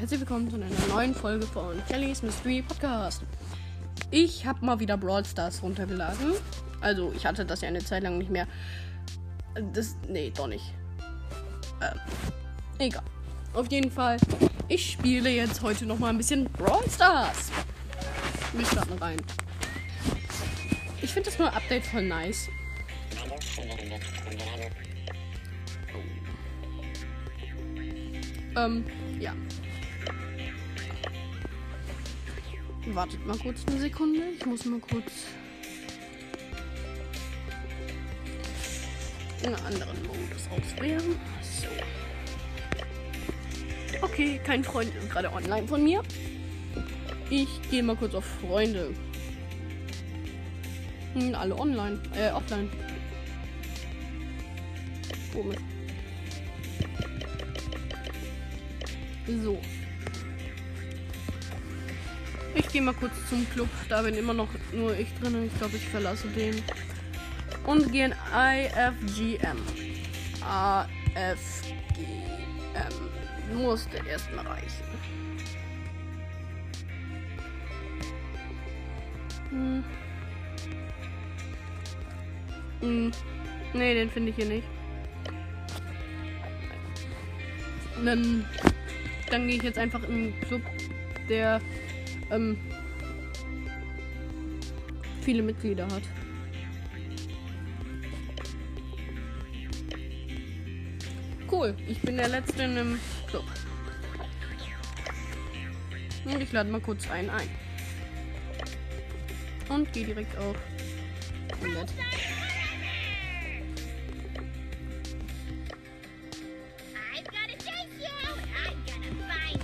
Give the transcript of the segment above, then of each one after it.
herzlich willkommen zu einer neuen Folge von Kelly's Mystery Podcast. Ich habe mal wieder Brawl Stars runtergeladen. Also, ich hatte das ja eine Zeit lang nicht mehr. Das. Nee, doch nicht. Ähm, egal. Auf jeden Fall, ich spiele jetzt heute noch mal ein bisschen Brawl Stars. Wir starten rein. Ich finde das neue Update voll nice. Ähm, ja. Wartet mal kurz eine Sekunde. Ich muss mal kurz einen anderen Modus auswählen. So. Okay, kein Freund ist gerade online von mir. Ich gehe mal kurz auf Freunde. Hm, alle online. Äh, offline. Komisch. So. Ich gehe mal kurz zum Club. Da bin immer noch nur ich drin. Ich glaube, ich verlasse den. Und gehe in IFGM. AFGM. Musste erstmal reichen. Hm. Hm. Nee, den finde ich hier nicht. Dann dann gehe ich jetzt einfach in einen Club, der ähm, viele Mitglieder hat. Cool, ich bin der Letzte in einem Club. Und ich lade mal kurz einen ein. Und gehe direkt auf 100.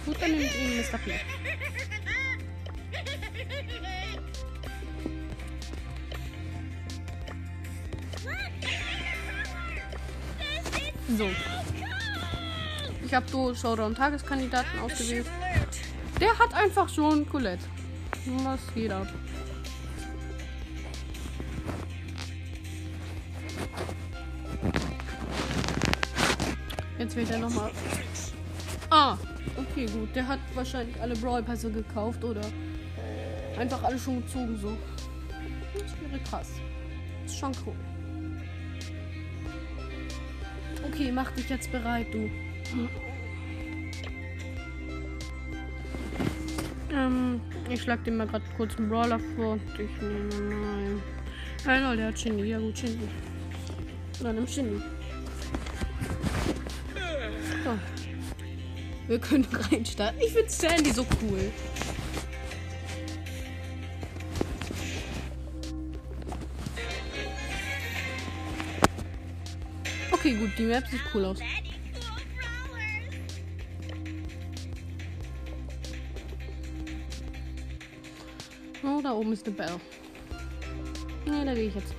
Gut, dann ich ihn Mr. P. So. Ich habe so Showdown Tageskandidaten ausgewählt. Der hat einfach schon Colette. Was jeder. Jetzt wählt er nochmal. Ah, okay, gut. Der hat wahrscheinlich alle Brawl Pässe gekauft oder einfach alle schon gezogen so. Das wäre krass. Das ist schon cool. Okay, mach dich jetzt bereit, du. Ähm, ich schlag dir mal gerade kurz einen Brawler vor. Ich nehme mal. Hey, lol, der hat Shindy. Ja, gut, Shindy. Dann nimm Shindy. So. Wir können reinstarten. Ich finde Sandy so cool. Okay, gut, die Map sieht cool aus. Oh, da oben ist eine Bell. Ne, da gehe ich jetzt.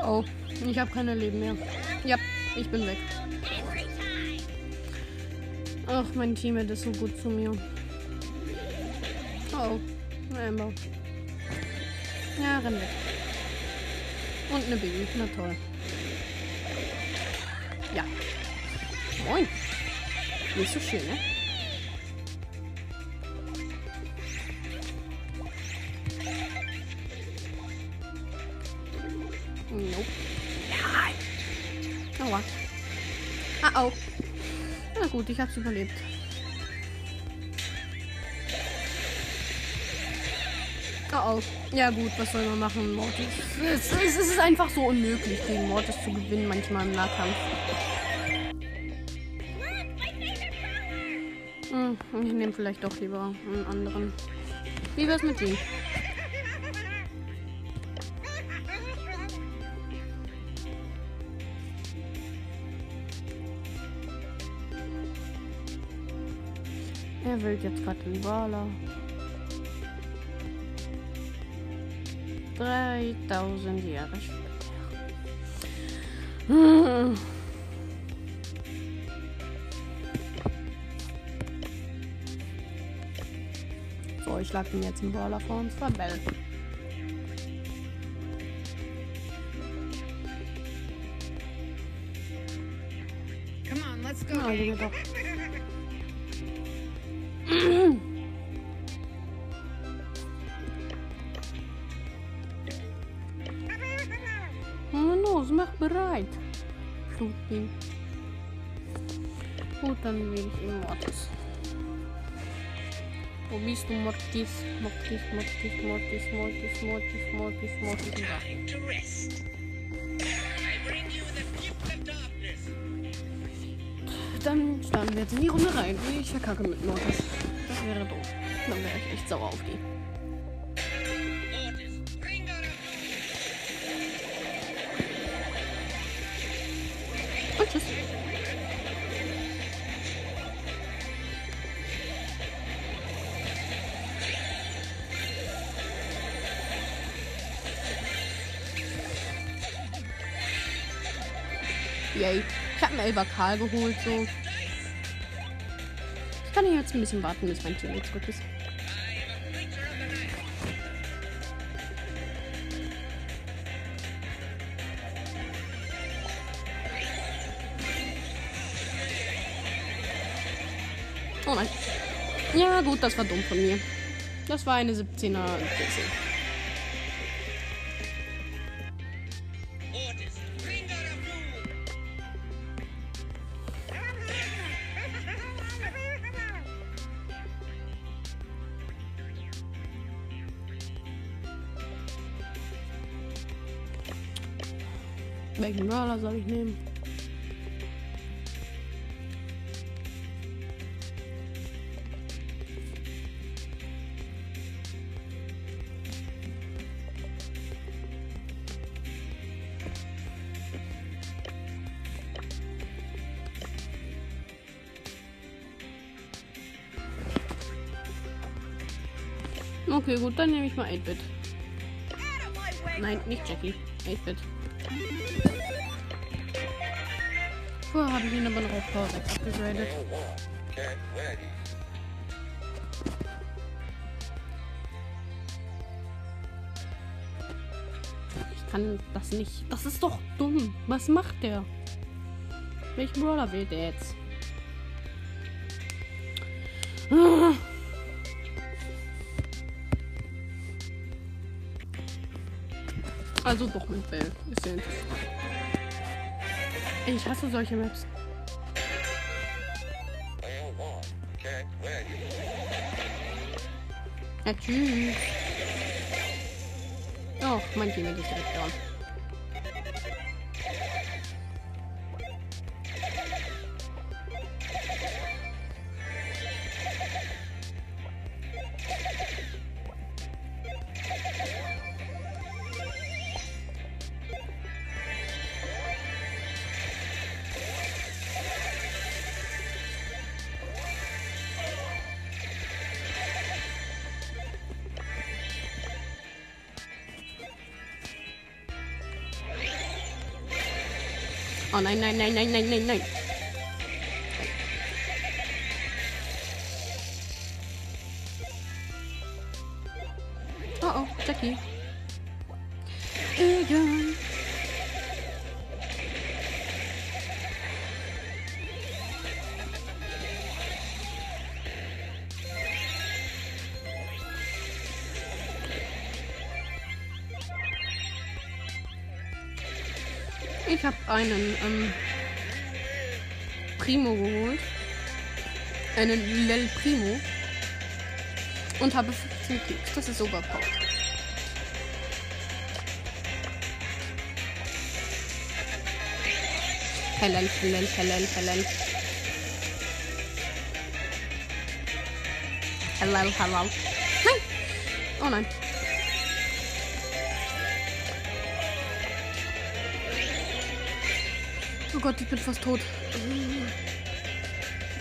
Oh oh, ich habe keine Leben mehr. Ja, ich bin weg. Ach, mein Teammate ist so gut zu mir. Oh, Amber. Ja, renn weg. Und eine Baby, na toll. Ja. Moin. Nicht so schön, ne? Gut, ich hab's überlebt. Oh, oh. Ja gut, was soll man machen, Mortis? Es, es, es ist einfach so unmöglich, gegen Mortis zu gewinnen, manchmal im Nahkampf. Hm, ich nehme vielleicht doch lieber einen anderen. Wie wär's mit ihm? Wählt jetzt gerade den Wala. 3000 Jahre später. Hm. So, ich lag ihn jetzt im Brawler vor uns war Bell. Come on, let's go. Na, los, mach bereit. Schlupi. Gut, dann wähle ich eben Mortis. Wo bist du, Mortis? Mortis, Mortis, Mortis, Mortis, Mortis, Mortis, Mortis. Darkness. Dann starten wir jetzt in die Runde rein. Ich verkacke mit Mortis. Das wäre doof. Dann wäre ich echt sauer auf die. Duell war Karl geholt, so. Ich kann hier jetzt ein bisschen warten, bis mein Team jetzt gut ist. Oh nein. Ja gut, das war dumm von mir. Das war eine 17er 14. Mörder soll ich nehmen? Okay, gut, dann nehme ich mal 8-Bit. Nein, nicht Jackie. 8-Bit. Vorher habe ich ihn aber noch auf Power 6 abgegradet. Ich kann das nicht. Das ist doch dumm. Was macht der? Welchen Brawler wählt er jetzt? Also doch mit Bell. Ist ja interessant. Ich hasse solche Maps. Ja, tschüss. Oh, mein Team ist direkt down. Oh nein, nein, nein, nein, nein, nein, nein. Oh oh, Jackie. Egal. Ich habe einen ähm, Primo geholt. Einen Lel Primo. Und habe 15 Klicks. Das ist overpowered. Helen, Helen, Helen, Helen. Hello, hello. Nein! Oh nein. Oh Gott, ich bin fast tot.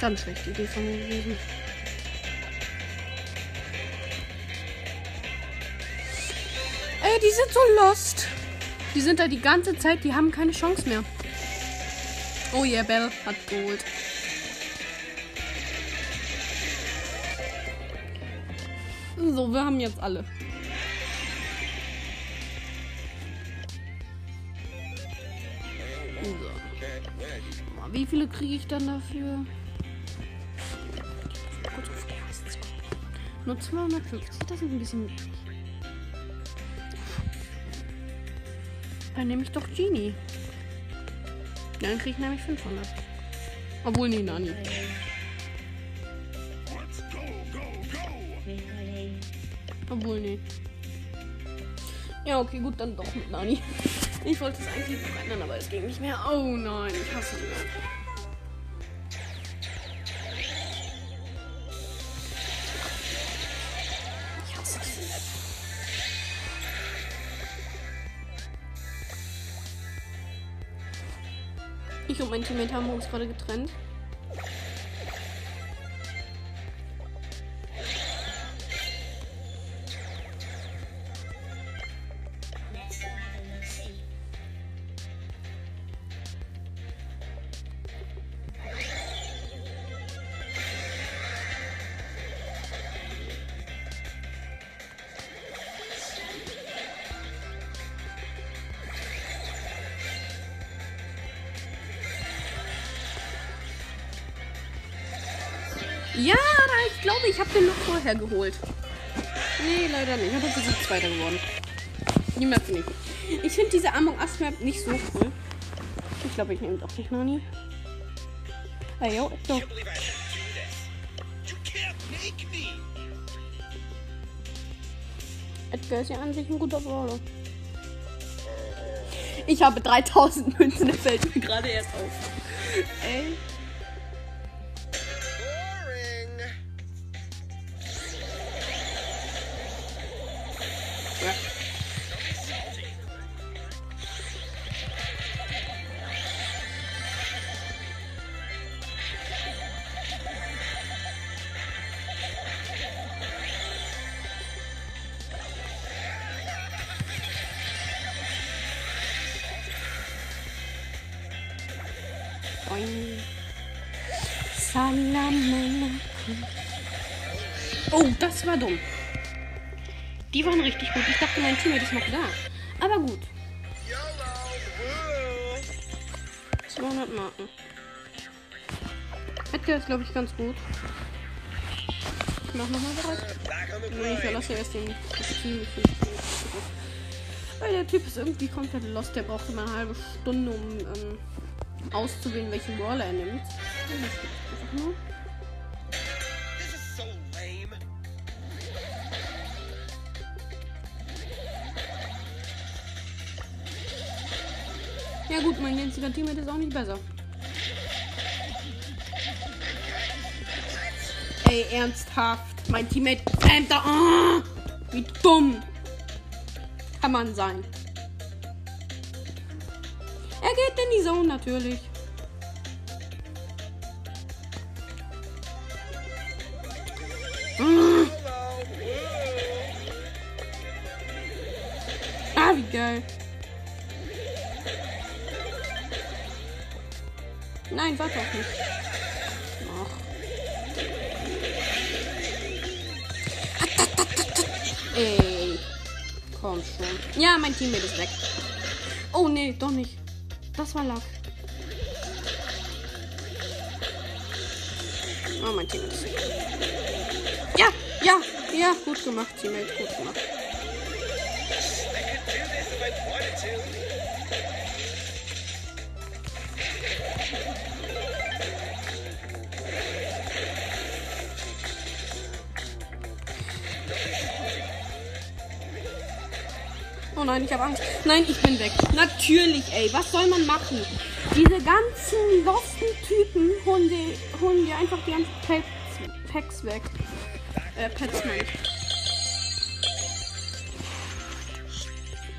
Ganz schlechte Idee von mir gewesen. Ey, die sind so lost. Die sind da die ganze Zeit, die haben keine Chance mehr. Oh yeah, Bell hat geholt. So, wir haben jetzt alle. Viele kriege ich dann dafür? Nur 250, das ist ein bisschen. Dann nehme ich doch Genie. Dann kriege ich nämlich 500. Obwohl, nee, Nani. Obwohl, nee. Ja, okay, gut, dann doch mit Nani. Ich wollte es eigentlich noch aber es ging nicht mehr. Oh nein, ich hasse ihn. Und Teammate haben uns gerade getrennt. Ja, ich glaube, ich habe den noch vorher geholt. Nee, leider nicht. Ich habe jetzt Zweiter geworden. Die Map finde ich. Ich finde diese Among Us Map nicht so cool. Ich glaube, ich nehme doch nicht Nani. Ah, jo, doch. Edgar ist ja an sich ein guter Brawler. Ich habe 3000 Münzen, das fällt mir gerade erst auf. Ey. Edgar ist, glaube ich, ganz gut. Ich mach nochmal bereit. Nee, ich verlasse erst den Team. Weil der Typ ist irgendwie komplett lost. Der braucht immer eine halbe Stunde, um ähm, auszuwählen, welchen Brawler er nimmt. Ja gut, mein jetziger Teammate ist auch nicht besser. Ey, ernsthaft. Mein Teammate spammt da. Ah, wie dumm. Kann man sein. Er geht in die Zone natürlich. Ah, ah, wie geil. Nein, warte auch nicht. Ja, mein Teammate ist weg. Oh, nee, doch nicht. Das war Lack. Oh, mein Teammate ist weg. Ja, ja, ja, gut gemacht, Teammate, gut gemacht. Nein, ich habe Angst. Nein, ich bin weg. Natürlich, ey. Was soll man machen? Diese ganzen losten Typen holen die, holen die einfach die ganzen Pets, Packs weg. Äh, Pets.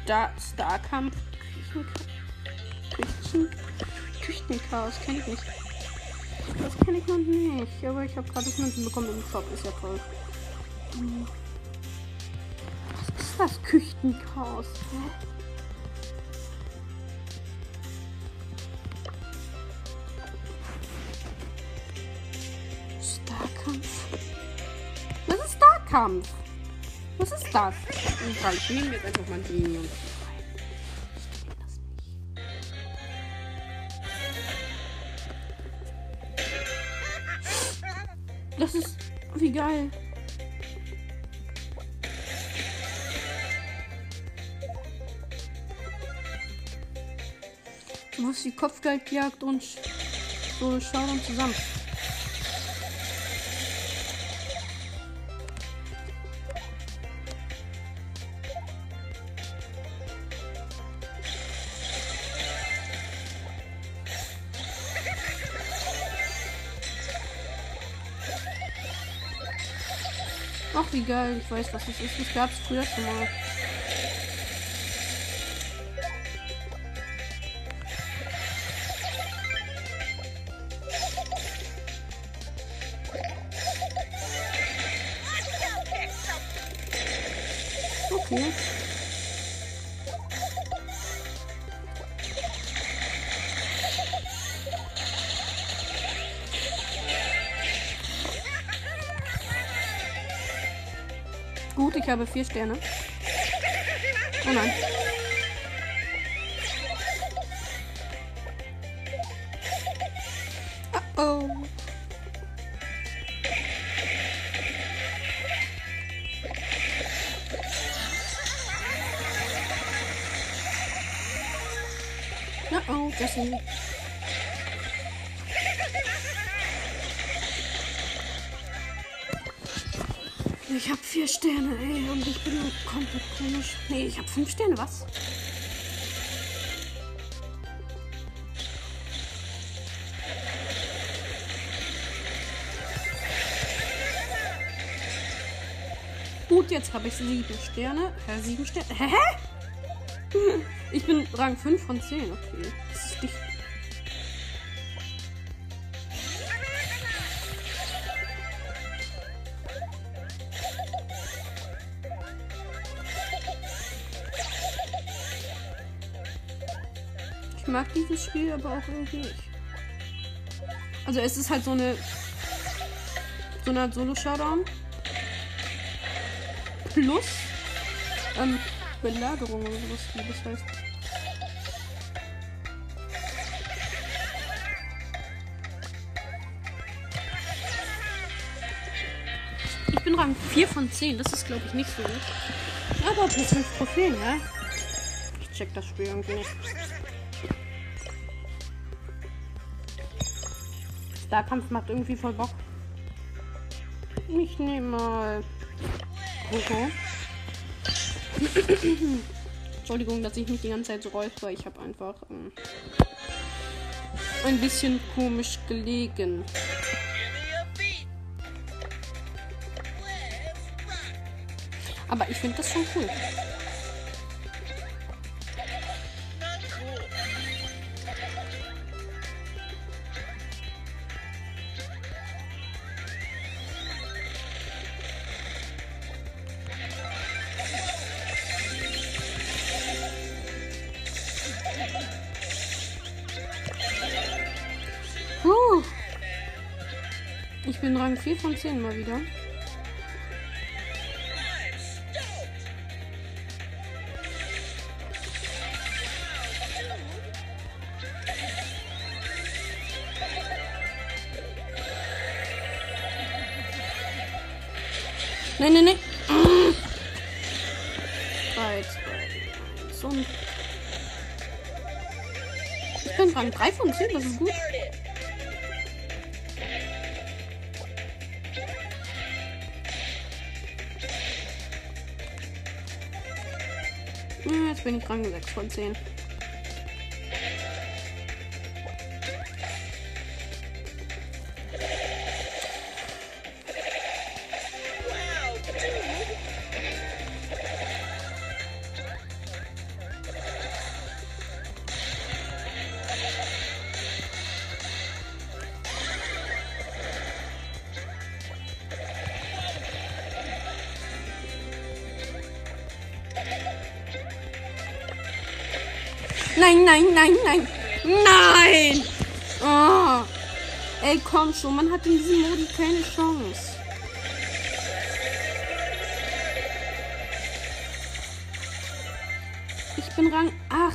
Da, Starkampf. Küchen, Küchenchaos kenne ich nicht. Das kenne ich noch nicht. Aber ich habe gerade Münzen bekommen im Shop. Ist ja toll. Hm. Das Küchenchaos? Hä? Starkampf. Was ist Starkampf? Was ist das? Egal, ich nehme jetzt einfach mal die Minions. Ich kenn das nicht. Das ist wie geil. Kopfgeldjagd und so schauen zusammen. Ach, wie geil. Ich weiß, was das ist. Das gab's früher schon mal. Habe vier Sterne. Oh nein. Ich habe vier Sterne, ey, und ich bin komplett komisch. Nee, ich habe fünf Sterne, was? Gut, jetzt habe ich sieben Sterne. Hä, sieben Sterne? Hä? Ich bin Rang 5 von 10, okay. Dieses Spiel aber auch irgendwie nicht. Also es ist halt so eine so eine Art Solo-Showdown. Plus ähm, Belagerung oder sowas, wie das heißt. Ich bin Rang 4 von 10, das ist glaube ich nicht so gut. Aber plus 5 Trophäen, ja? Ich check das Spiel irgendwie nicht. Starkampf macht irgendwie voll Bock. Ich nehme mal Coco. Entschuldigung, dass ich mich die ganze Zeit so räusper. Ich habe einfach ähm, ein bisschen komisch gelegen. Aber ich finde das schon cool. Ich bin Rang 4 von 10 mal wieder. Nein, nein, nein. 3, 2, 1 und. Ich bin Rang 3 von 10, das ist gut. Rang 6 von 10. Nein, nein, nein! Oh. Ey, komm schon, man hat in diesem Modi keine Chance. Ich bin Rang 8.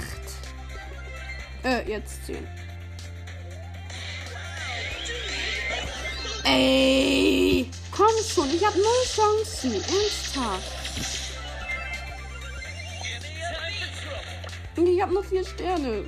Äh, jetzt 10. Ey, komm schon, ich habe null Chancen. Ernsthaft. Habe nur vier Sterne.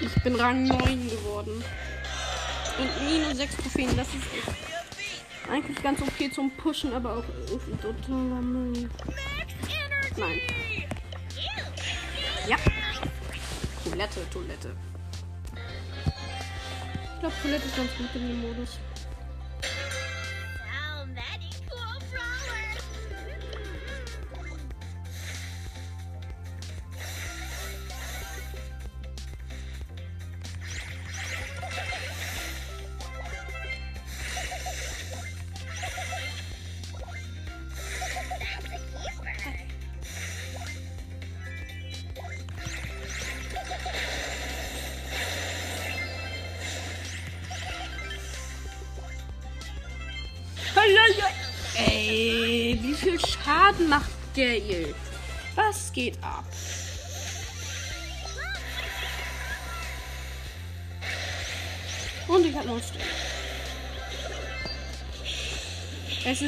Ich bin Rang 9 geworden. Und minus 6 Trophäen, das ist eigentlich ganz okay zum Pushen, aber auch irgendwie. Nein. Ja. Toilette, Toilette. Ich glaube, Toilette ist ganz gut in dem Modus.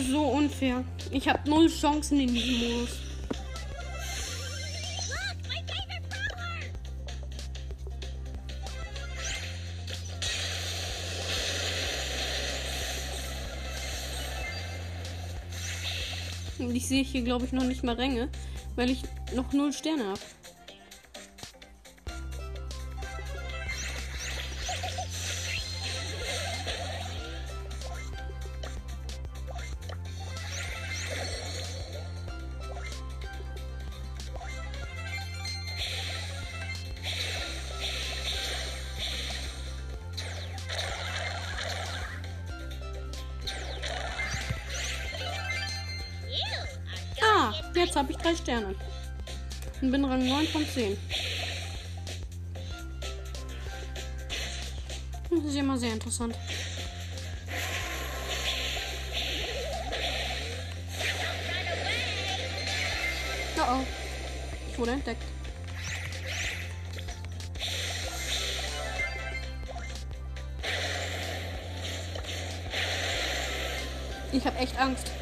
Ist so unfair. Ich habe null Chancen in diesem Modus. Und ich sehe hier, glaube ich, noch nicht mal Ränge, weil ich noch null Sterne habe. Jetzt habe ich drei Sterne. Und bin Rang 9 von 10. Das ist immer sehr interessant. Oh oh. Ich wurde entdeckt. Ich habe echt Angst.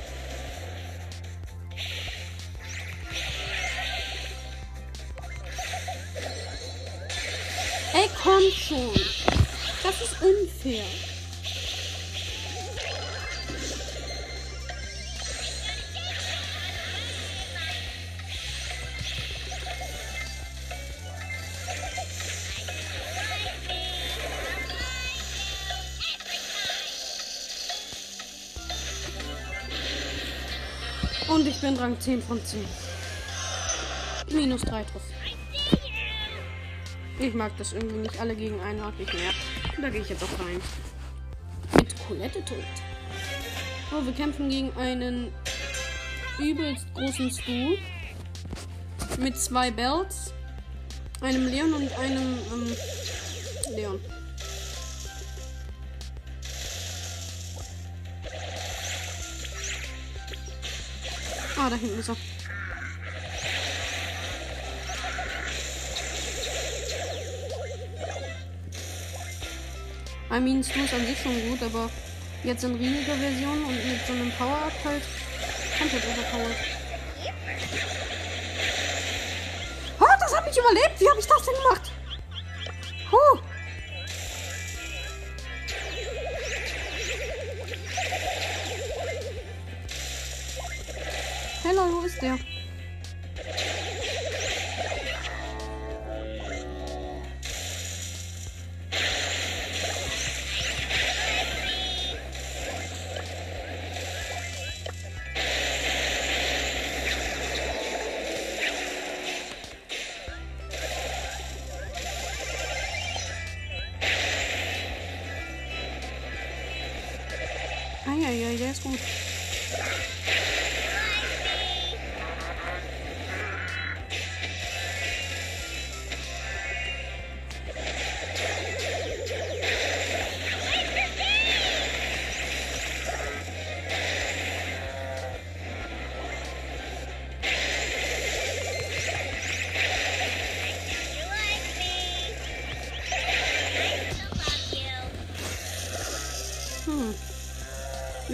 Schon. Das ist unfair. Und ich bin Rang 10 von 10. Minus 3 Trophäen. Ich mag das irgendwie nicht alle gegen einen mag ich mehr. Da gehe ich jetzt auch rein. Mit Colette tot. Oh, wir kämpfen gegen einen übelst großen Stu. Mit zwei Bells. Einem Leon und einem ähm, Leon. Ah, da hinten ist er. I mean, Stu ist an sich schon gut, aber jetzt in riesiger Version und mit so einem Power-Up halt komplett overpowered. Oh, das hat mich überlebt! Wie habe ich das denn gemacht? Huh. Hello, wo ist der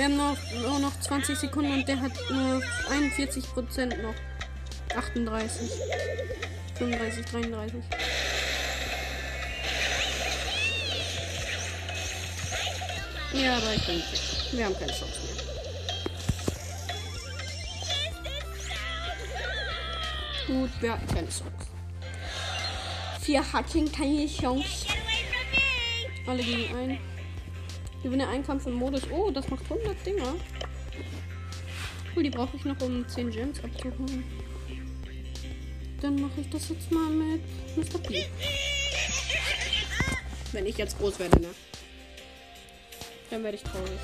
haben noch, nur noch 20 Sekunden und der hat nur 41 Prozent noch. 38. 35, 33. Ja, aber ich bin weg. Wir haben keine Chance mehr. Gut, wir hatten keine Chance. Wir hatten keine Chance. Alle gegen ein. Gewinne einen Kampf im Modus. Oh, das macht 100 Dinger. Cool, die brauche ich noch, um 10 Gems abzuholen. Dann mache ich das jetzt mal mit Mr. P. Wenn ich jetzt groß werde, ne? Dann werde ich traurig.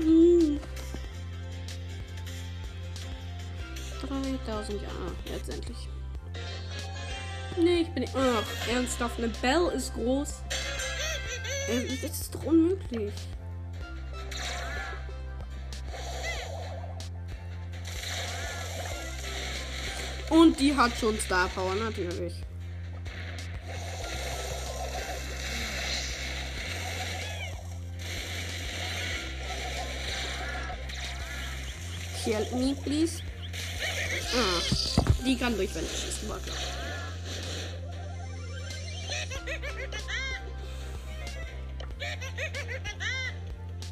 Hm. 3000, ja, letztendlich. Nee, ich bin. Ach, ernsthaft, eine Bell ist groß. Äh, Das ist doch unmöglich. Und die hat schon Star Power, natürlich. Help me, please. Ah, die kann durch Wände schießen, war klar.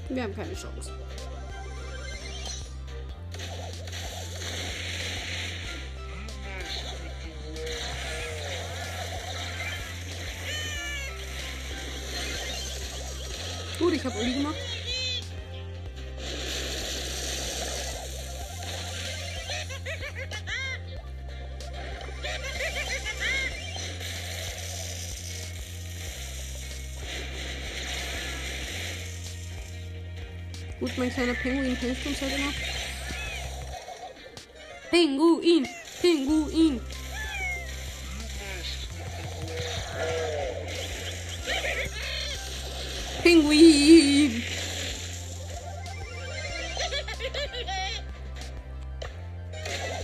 Wir haben keine Chance. Gut, ich habe Uli gemacht. Mein kleiner Pinguin hilft uns halt immer. Pinguin! Pinguin! Pinguin!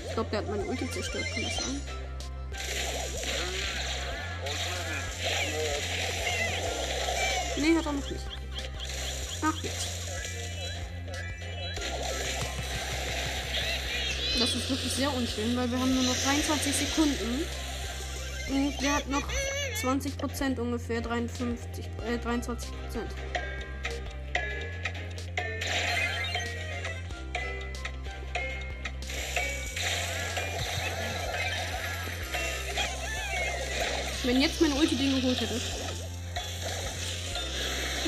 Ich glaube, der hat meine Ulti zerstört, kann das sein? Nee, hat er noch nicht. Ach, jetzt. Das ist wirklich sehr unschön, weil wir haben nur noch 23 Sekunden. Und der hat noch 20 Prozent ungefähr, 53, äh, 23 Prozent. Wenn jetzt meine Ulti den geholt hätte.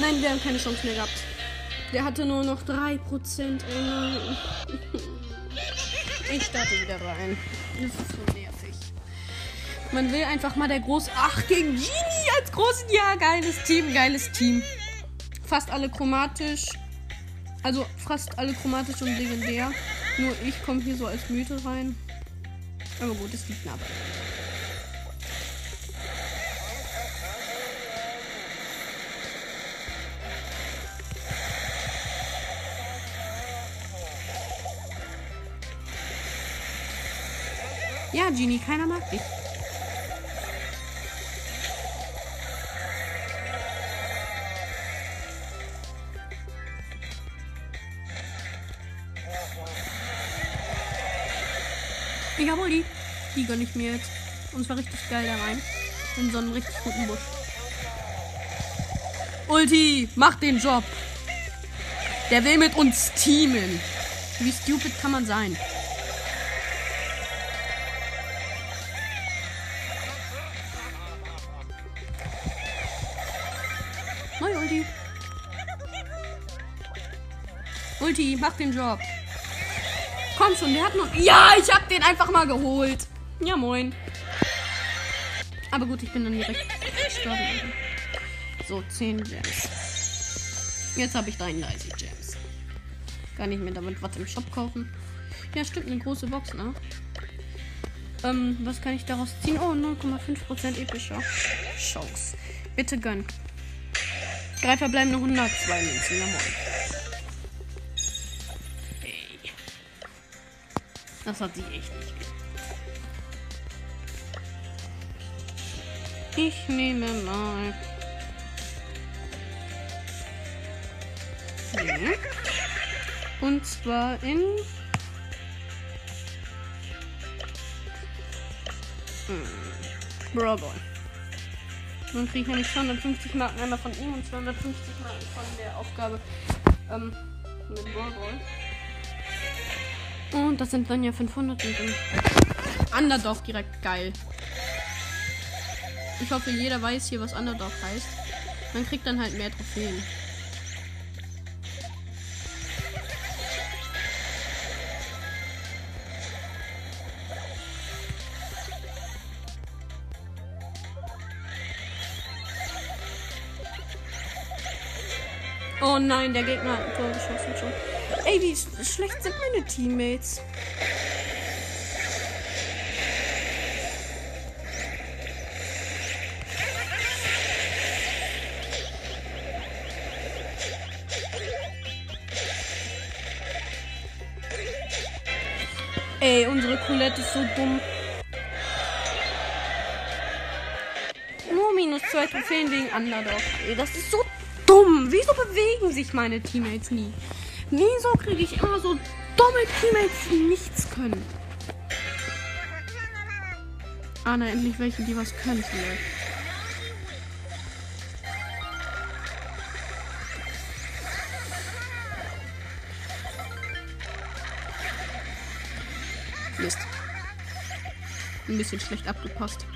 Nein, wir haben keine Chance mehr gehabt. Der hatte nur noch 3%. Ey, nein. Ich starte wieder rein. Das ist so nervig. Man will einfach mal der Groß. Ach, gegen Genie als großen. Ja, geiles Team, geiles Team. Fast alle chromatisch. Also fast alle chromatisch und legendär. Nur ich komme hier so als Mythe rein. Aber gut, es liegt nah bei. Ja, Genie, keiner mag dich. Ich hab die. Die gönn ich mir jetzt. Und zwar richtig geil da rein. In so einen richtig guten Busch. Ulti, mach den Job. Der will mit uns teamen. Wie stupid kann man sein? Ulti, mach den Job. Komm schon, der hat noch. Ja, ich hab den einfach mal geholt. Ja, moin. Aber gut, ich bin dann direkt gestorben. So, 10 Gems. Jetzt habe ich 33 Gems. gar nicht mehr damit was im Shop kaufen. Ja, stimmt, eine große Box, ne? Ähm, was kann ich daraus ziehen? Oh, 0,5% epischer. Chance. Bitte gönn. Drei verbleibende 102 Münzen, ja moin. Das hat sich echt nicht gelohnt. Ich nehme mal. Und zwar in. Hm. Brawl. Dann kriege ich nämlich 250 Marken einmal von ihm und 250 Marken von der Aufgabe ähm, mit Brawl. Und das sind dann ja 500 und dann Underdog direkt geil. Ich hoffe, jeder weiß hier, was Underdog heißt. Man kriegt dann halt mehr Trophäen. Oh nein, der Gegner hat ein Tor geschossen schon. Ey, wie sch- schlecht sind meine Teammates? Ey, unsere Colette ist so dumm. Nur minus zwei Trophäen wegen Underdog. Ey, das ist so dumm. Wieso bewegen sich meine Teammates nie? Wieso kriege ich immer so dumme Teammates, die nichts können? Ah, na, endlich welche, die was können vielleicht. Mist. Ein bisschen schlecht abgepasst.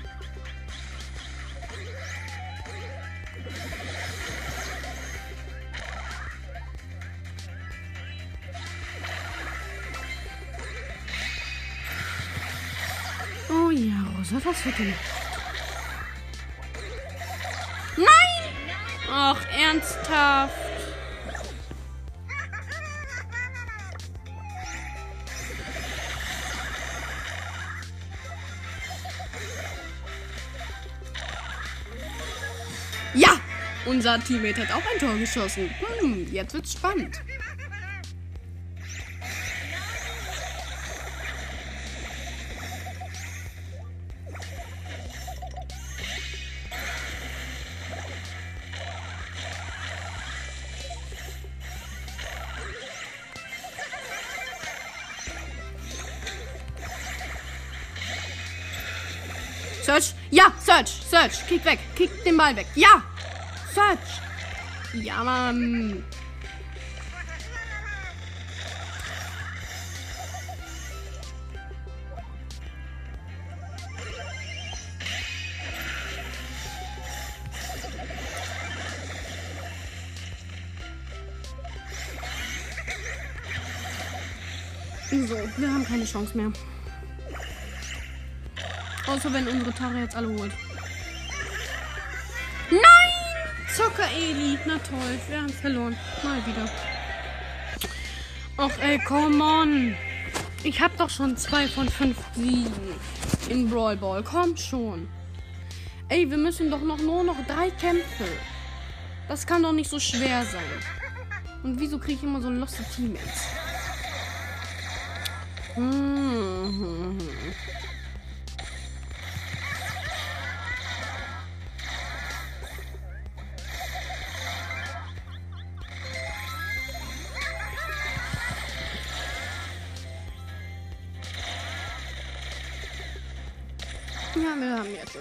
Ja, Rosa, was wird denn? Nein! Ach, ernsthaft. Ja! Unser Teammate hat auch ein Tor geschossen. Hm, jetzt wird's spannend. Search. Kick weg. Kick den Ball weg. Ja. Search. Ja, Mann. So, wir haben keine Chance mehr. Außer wenn unsere Tara jetzt alle holt. Nein! Zocker Eli. Na toll, wir haben verloren. Mal wieder. Ach ey, come on. Ich hab doch schon zwei von fünf Siegen in Brawl Ball. Komm schon. Ey, wir müssen doch noch nur noch drei Kämpfe. Das kann doch nicht so schwer sein. Und wieso kriege ich immer so loste Teammates? Hm.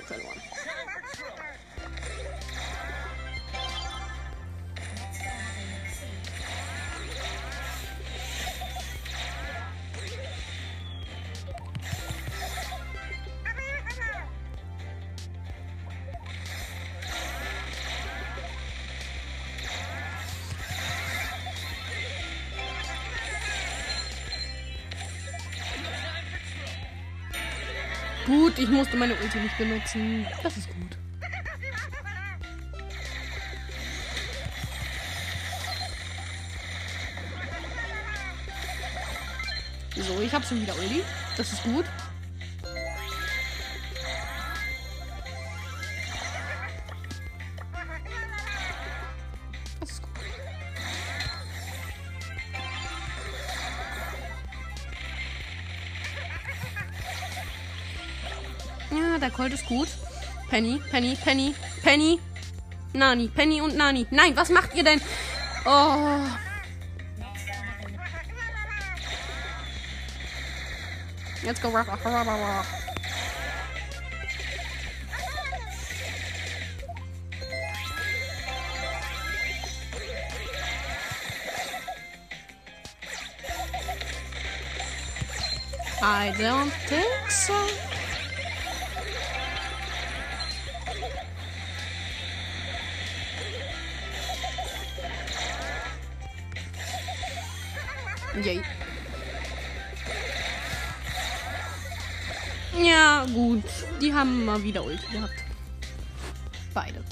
Wir haben ich musste meine Ulti nicht benutzen. Das ist gut. So, ich habe schon wieder Ulti. Das ist gut. Colt ist gut. Penny, Penny, Penny, Penny. Nani, Penny und Nani. Nein, was macht ihr denn? Oh. Let's go. rock. I don't think so. Yay. Ja, gut. Die haben mal wieder Ulti gehabt. Beide.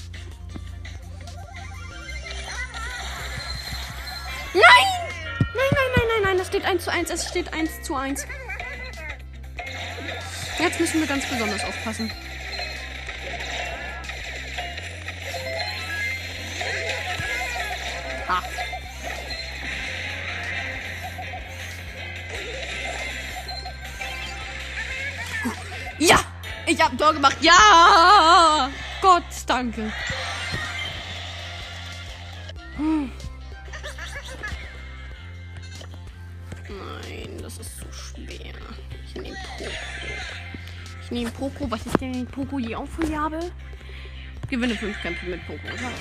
Nein! Nein, nein, nein, nein, nein. Das steht 1 zu 1. Es steht 1 zu 1. Jetzt müssen wir ganz besonders aufpassen. Tor gemacht. Ja! Gott, danke. Nein, das ist zu schwer. Ich nehme Poco. Ich nehme Poco. Was ist denn Poco die Aufgabe? Gewinne fünf Kämpfe mit Poco. Ja.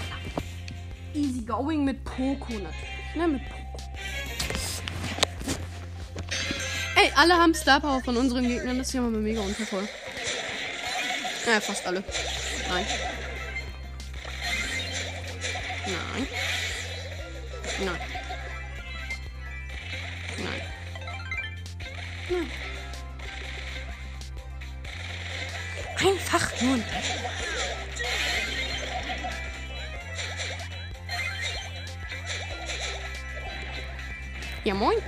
Easy going mit Poco natürlich. Ne, mit Poco. Ey, alle haben Star Power von unseren Gegnern. Das ist ja mal mega unvervoll. Ja, fast alle. Nein. Nein. Nein. Nein. Nein. Einfach nur. Ja, moin.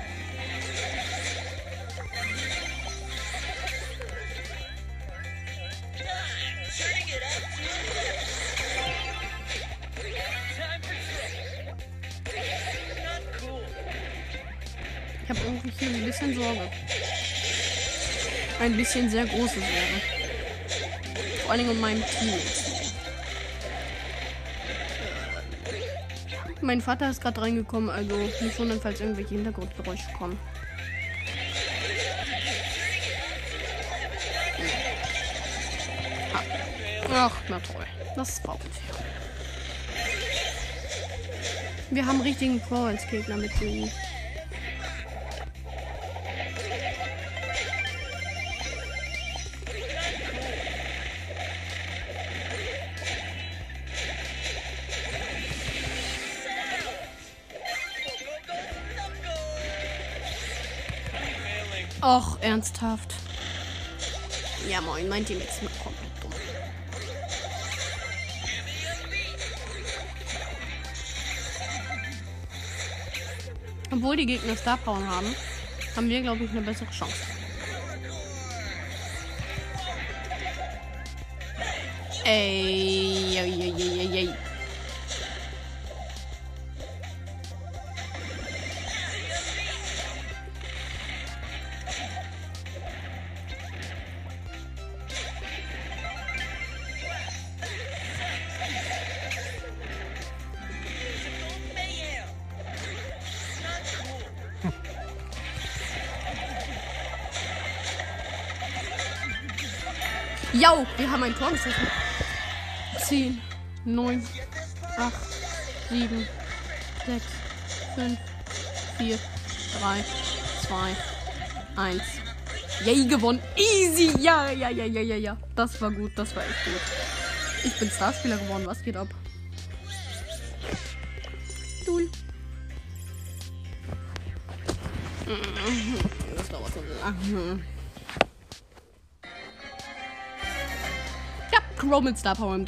Bisschen Sorge. Ein bisschen sehr große Sorge. Vor Dingen um mein Team. Mein Vater ist gerade reingekommen, also nicht wundern, falls irgendwelche Hintergrundgeräusche kommen. Ach, na toll. Das war unfair. Wir haben richtigen Pro als Gegner mit denen. Ernsthaft. Ja, moin, mein Team ist mal komplett dumm. Obwohl die Gegner Star Power haben, haben wir, glaube ich, eine bessere Chance. Ey, ey, ey, ey, Jau, wir haben ein Tor geschossen. 10, 9, 8, 7, 6, 5, 4, 3, 2, 1. Yay, gewonnen. Easy. Ja, ja, ja, ja, ja, ja. Das war gut, das war echt gut. Ich bin Starspieler geworden. Was geht ab? Lul. Das dauert so lange. Mit Star Power im.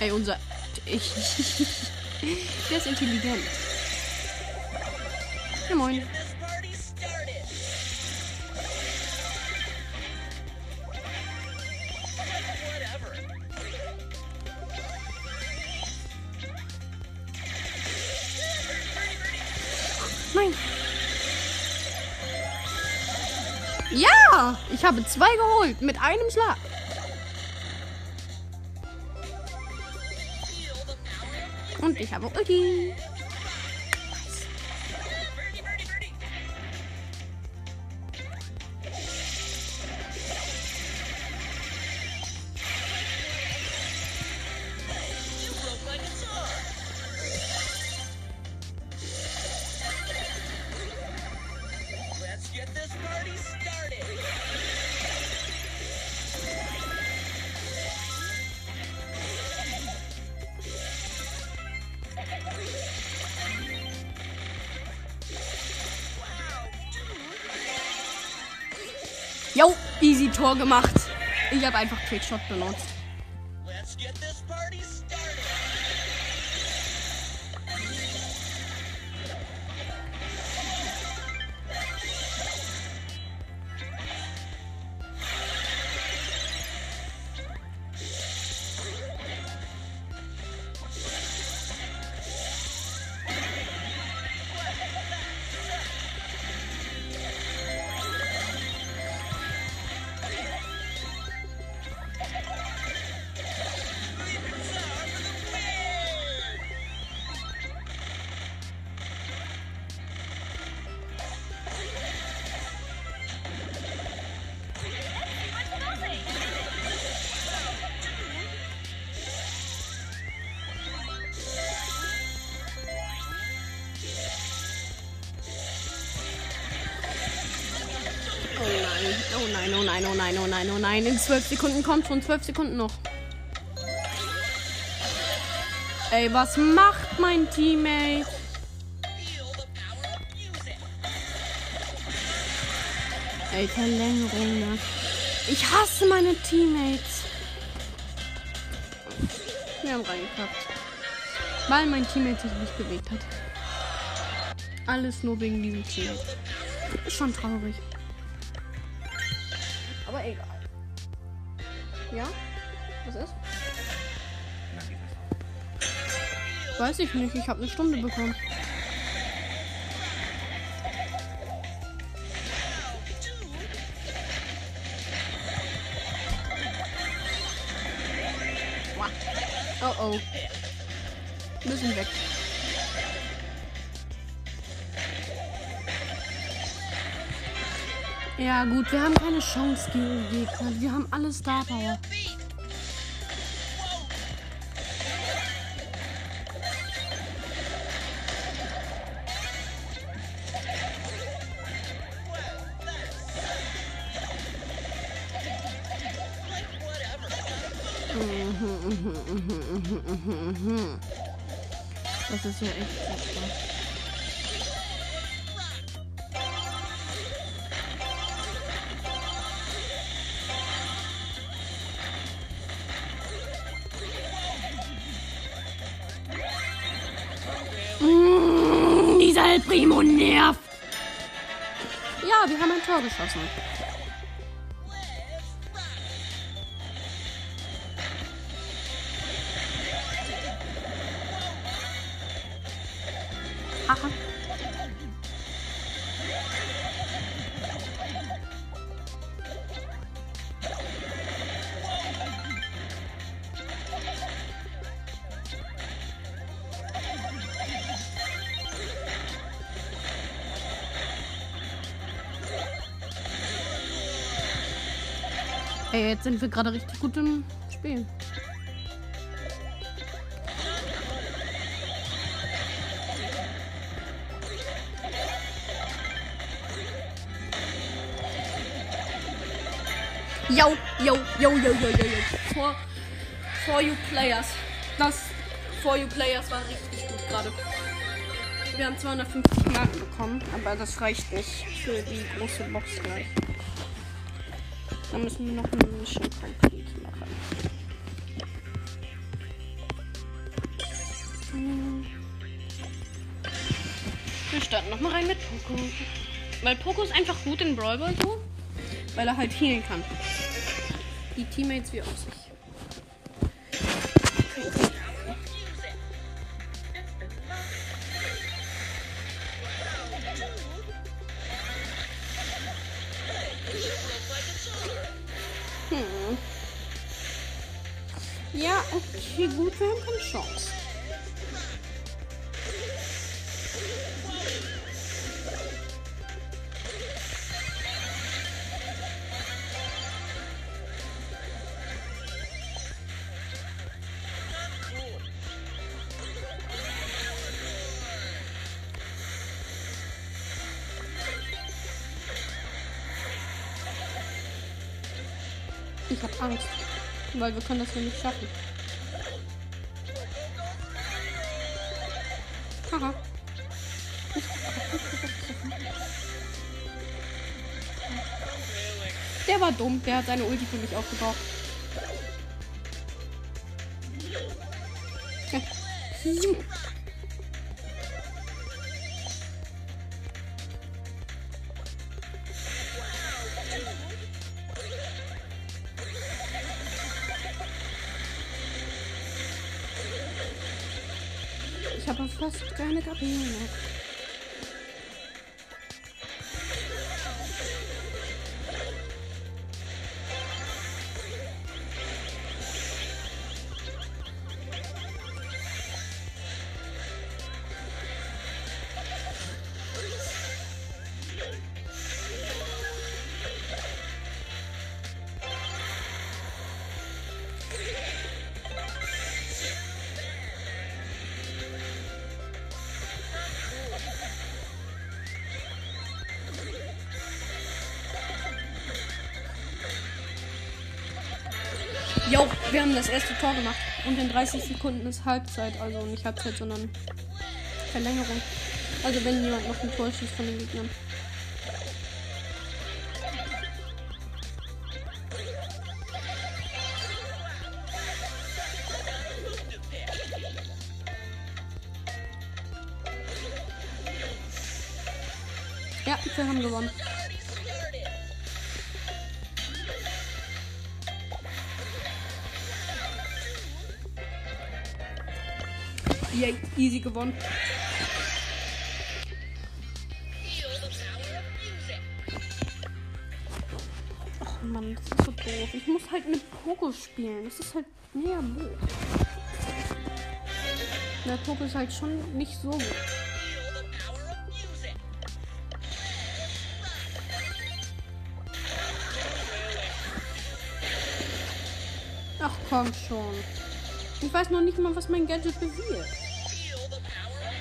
Ey, unser. Ich. Der ist intelligent. Ja, moin. Ich habe zwei geholt. Mit einem Schlag. Und ich habe Ulti. Jo, easy Tor gemacht. Ich habe einfach Trickshot benutzt. Let's get this party started. Nein, oh nein. In zwölf Sekunden kommt schon, zwölf Sekunden noch. Ey, was macht mein Teammate? Ey, Verlängerung, ne? Ich hasse meine Teammates. Wir haben reingekackt. Weil mein Teammate sich nicht bewegt hat. Alles nur wegen diesem Teammate. Ist schon traurig. Ja? Was ist? Weiß ich nicht. Ich habe eine Stunde bekommen. Ja gut, wir haben keine Chance gegen Gegner. Wir haben alle Star Power. Das ist ja echt ein Tor sind wir gerade richtig gut im Spiel. Yo, yo, yo, yo, yo, yo, yo. For, for you players. Das For you players war richtig gut gerade. Wir haben 250 Marken bekommen, aber das reicht nicht für die große Box gleich. Dann müssen wir noch eine Mission Complete machen. Hm. Wir starten nochmal rein mit Poco. Weil Poco ist einfach gut in Brawl Ball so. Weil er halt healen kann. Die Teammates wie auch sich. Hm. Okay, gut, wir haben keine Chance. Ich hab Angst. Weil wir können das hier nicht schaffen. Dumm. Der hat seine Ulti für mich aufgebraucht. Ich habe fast keine mehr. Wir haben das erste Tor gemacht. Und in 30 Sekunden ist Halbzeit. Also nicht Halbzeit, sondern Verlängerung. Also wenn jemand noch ein Tor schießt von den Gegnern. Gewonnen. Ach Mann, das ist so doof. Ich muss halt mit Poco spielen. Das ist halt mega blöd. Der Poco ist halt schon nicht so gut. Ach komm schon. Ich weiß noch nicht mal, was mein Gadget bewirkt.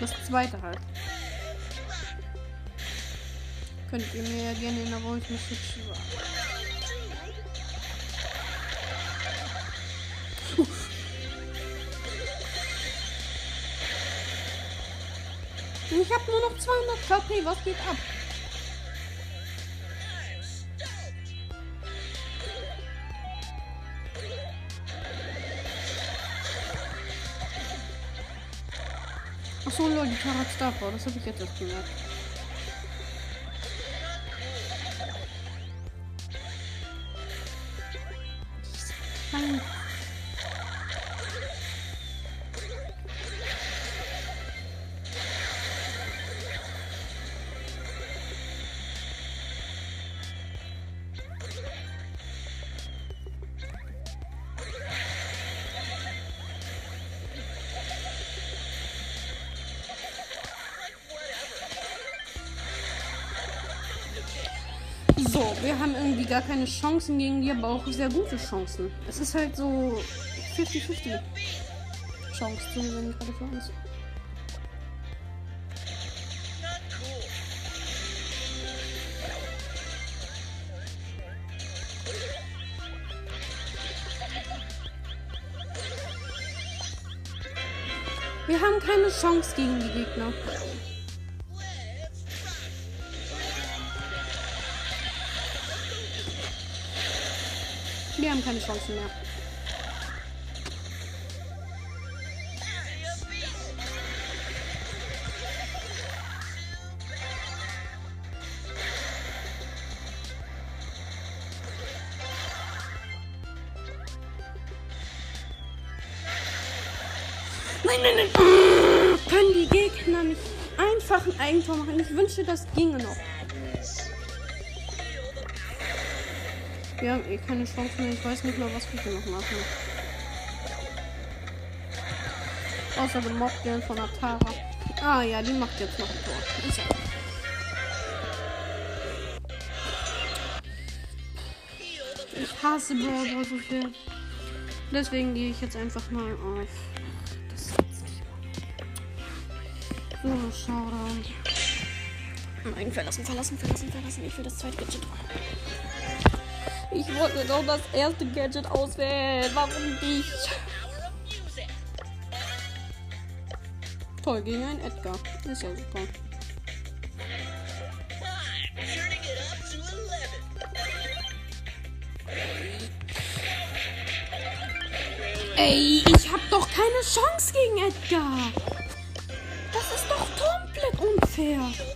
Das zweite halt. Könnt ihr mir ja gerne in der Voice Message sagen. Ich habe nur noch 200 KP. Was geht ab? Achso, lol, die Tara hat Star Power. Das habe ich wir haben irgendwie gar keine Chancen gegen die, aber auch sehr gute Chancen. Es ist halt so 50-50 Chance zu gewinnen, gerade für uns. Wir haben keine Chance gegen die Gegner. keine Chancen mehr. Nein, nein, nein. Können die Gegner nicht einfach ein Eigentor machen? Ich wünsche, das ging. Eh keine Chance mehr. Ich weiß nicht mehr, was wir hier noch machen. Außer gemobbt werden von Atara. Ah ja, die macht jetzt noch ein Tor. Ist ja. Ich hasse Brawl so viel. Deswegen gehe ich jetzt einfach mal auf. Das gibt's nicht. So, Showdown. Nein, verlassen, verlassen, verlassen, verlassen. Ich will das zweite Gadget. Ich wollte doch das erste Gadget auswählen. Warum nicht? Toll, gegen einen Edgar. Ist ja super. Turning it up to 11. Ey, ich hab doch keine Chance gegen Edgar. Das ist doch komplett unfair.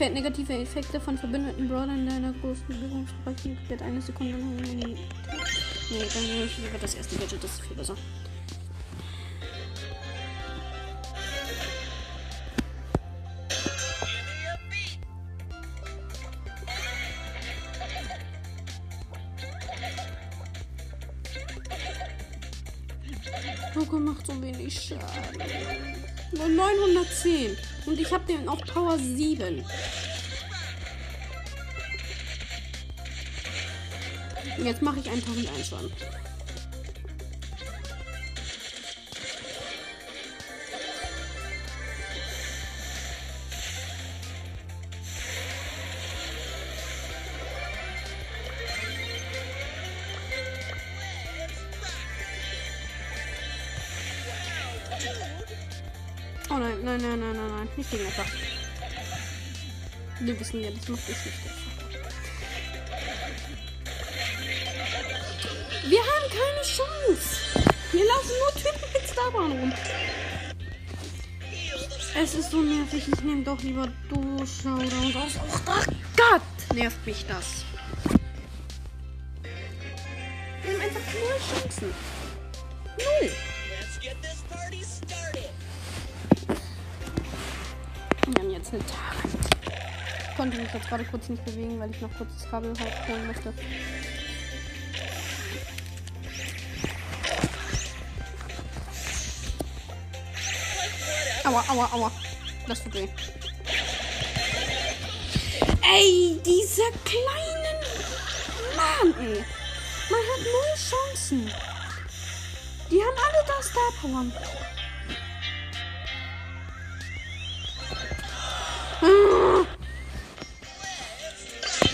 Entfernt negative Effekte von verbündeten Brawlern in deiner größten Bewegungsbereich wird eine Sekunde. Nee, dann nehme ich lieber das erste Gadget, das ist viel besser. Poco macht so wenig Schaden. Nur 910. Und ich habe den auf Power 7. Jetzt mache ich 1001 Schaden. Oh nein, nein, nein, nein, nein, nein. Nicht gegen einfach. Wir wissen ja, das macht es nicht einfach. Laufen nur Typen mit Starbahn rum. Es ist so nervig. Ich nehme doch lieber Durchschauder aus. Oh Gott, nervt mich das. Wir haben einfach null Chancen. Null. Wir haben jetzt eine Tara. Ich konnte mich jetzt gerade kurz nicht bewegen, weil ich noch kurz das Kabel holen musste. Aua, aua, aua. Das tut weh. Ey, diese kleinen Mann. Man hat null Chancen. Die haben alle da Star Power.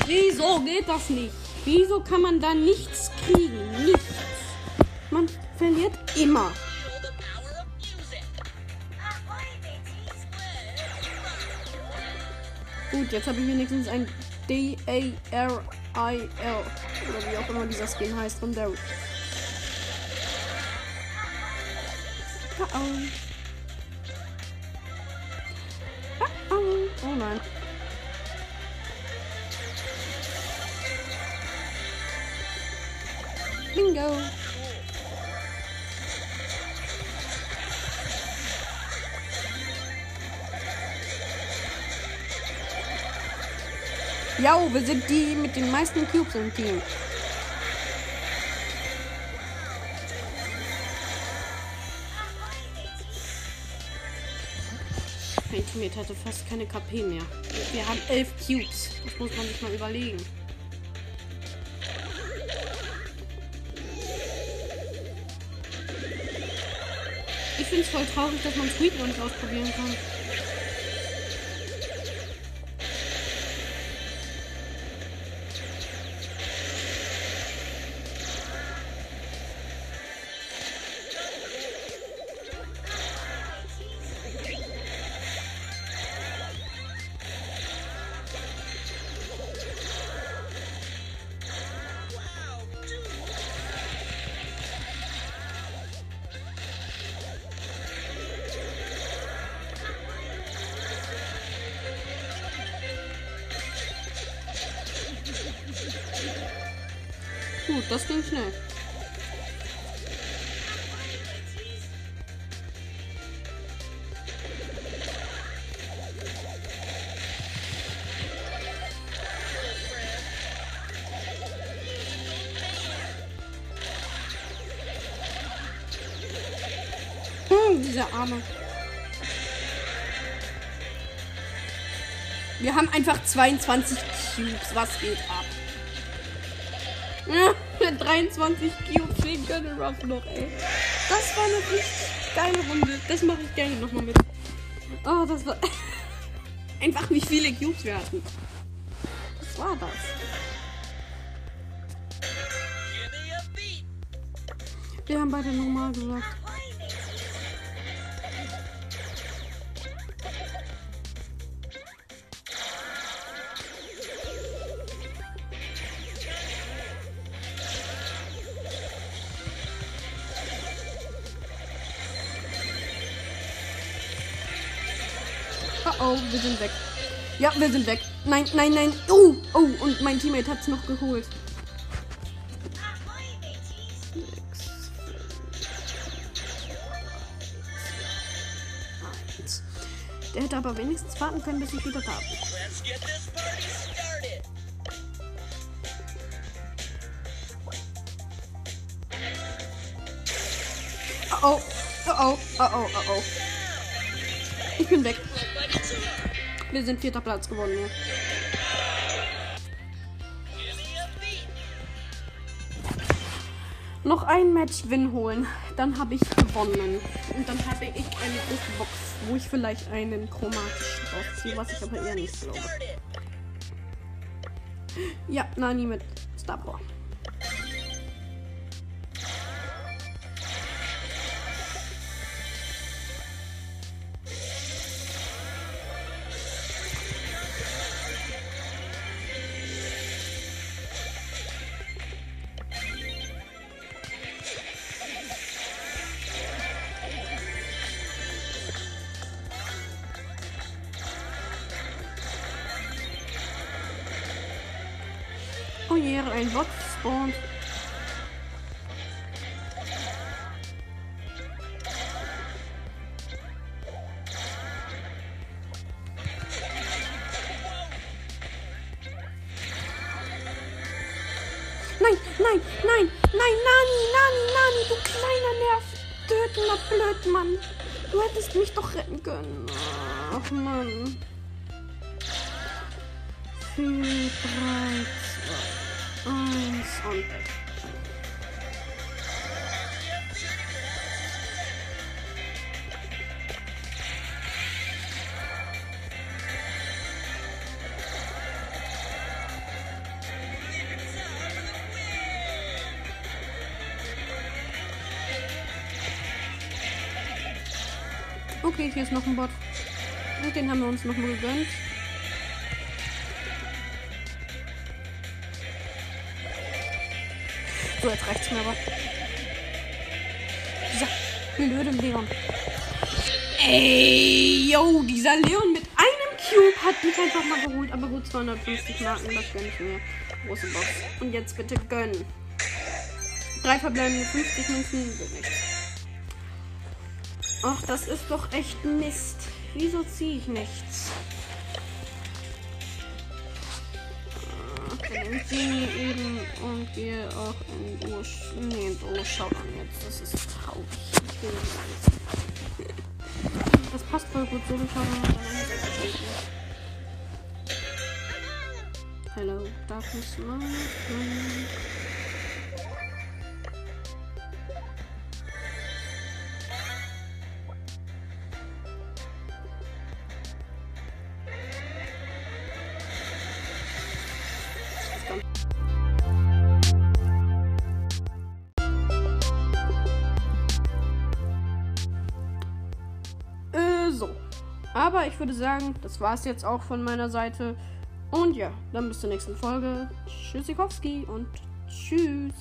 Wieso geht das nicht? Wieso kann man da nichts kriegen? Nichts. Man verliert immer. Gut, jetzt habe ich wenigstens ein D-A-R-I-L. Oder wie auch immer dieser Skin heißt von Daryl. Uh -oh. Uh -oh. oh nein. Ja, wir sind die mit den meisten Cubes im Team. Mein Teammate hatte fast keine KP mehr. Wir haben elf Cubes. Das muss man sich mal überlegen. Ich finde es voll traurig, dass man Sweet noch nicht ausprobieren kann. 22 Cubes. Was geht ab? Ja, mit 23 Cubes fehlen Colonel Ruff noch, ey. Das war eine richtig geile Runde. Das mache ich gerne nochmal mit. Oh, das war. Einfach wie viele Cubes wir hatten. Was war das? Wir haben beide normal gesagt. Oh oh, wir sind weg. Ja, wir sind weg. Nein, nein, nein. Oh, oh, und mein Teammate hat es noch geholt. Der hätte aber wenigstens warten können, bis ich wieder da bin. Oh oh, oh oh, oh oh. Ich bin weg. Wir sind vierter Platz geworden. Ja. Noch ein Match-Win holen. Dann habe ich gewonnen. Und dann habe ich eine große Box, wo ich vielleicht einen chromatischen rausziehe, was ich aber eher nicht glaube. Ja, Nani mit Star Power. 1 und weg. Okay, hier ist noch ein Bot. Und den haben wir uns noch mal gegönnt. So, jetzt reicht's mir aber. Dieser blöde Leon. Ey, yo, dieser Leon mit einem Cube hat mich einfach mal geholt. Aber gut, 250 Marken, das gönn ich mir. Große Box. Und jetzt bitte gönnen. Drei verbleibende 50 Münzen, wird nichts. Ach, das ist doch echt Mist. Wieso ziehe ich nichts? Ich Genie eben und gehe auch in Duo. Nee, in Duo schaudern jetzt. Das ist traurig. Ich will nicht. Das passt voll gut. So schaudern. Hello, Darkness Mom. Äh, würde sagen, das war es jetzt auch von meiner Seite. Und ja, dann bis zur nächsten Folge. Tschüssikowski und tschüss.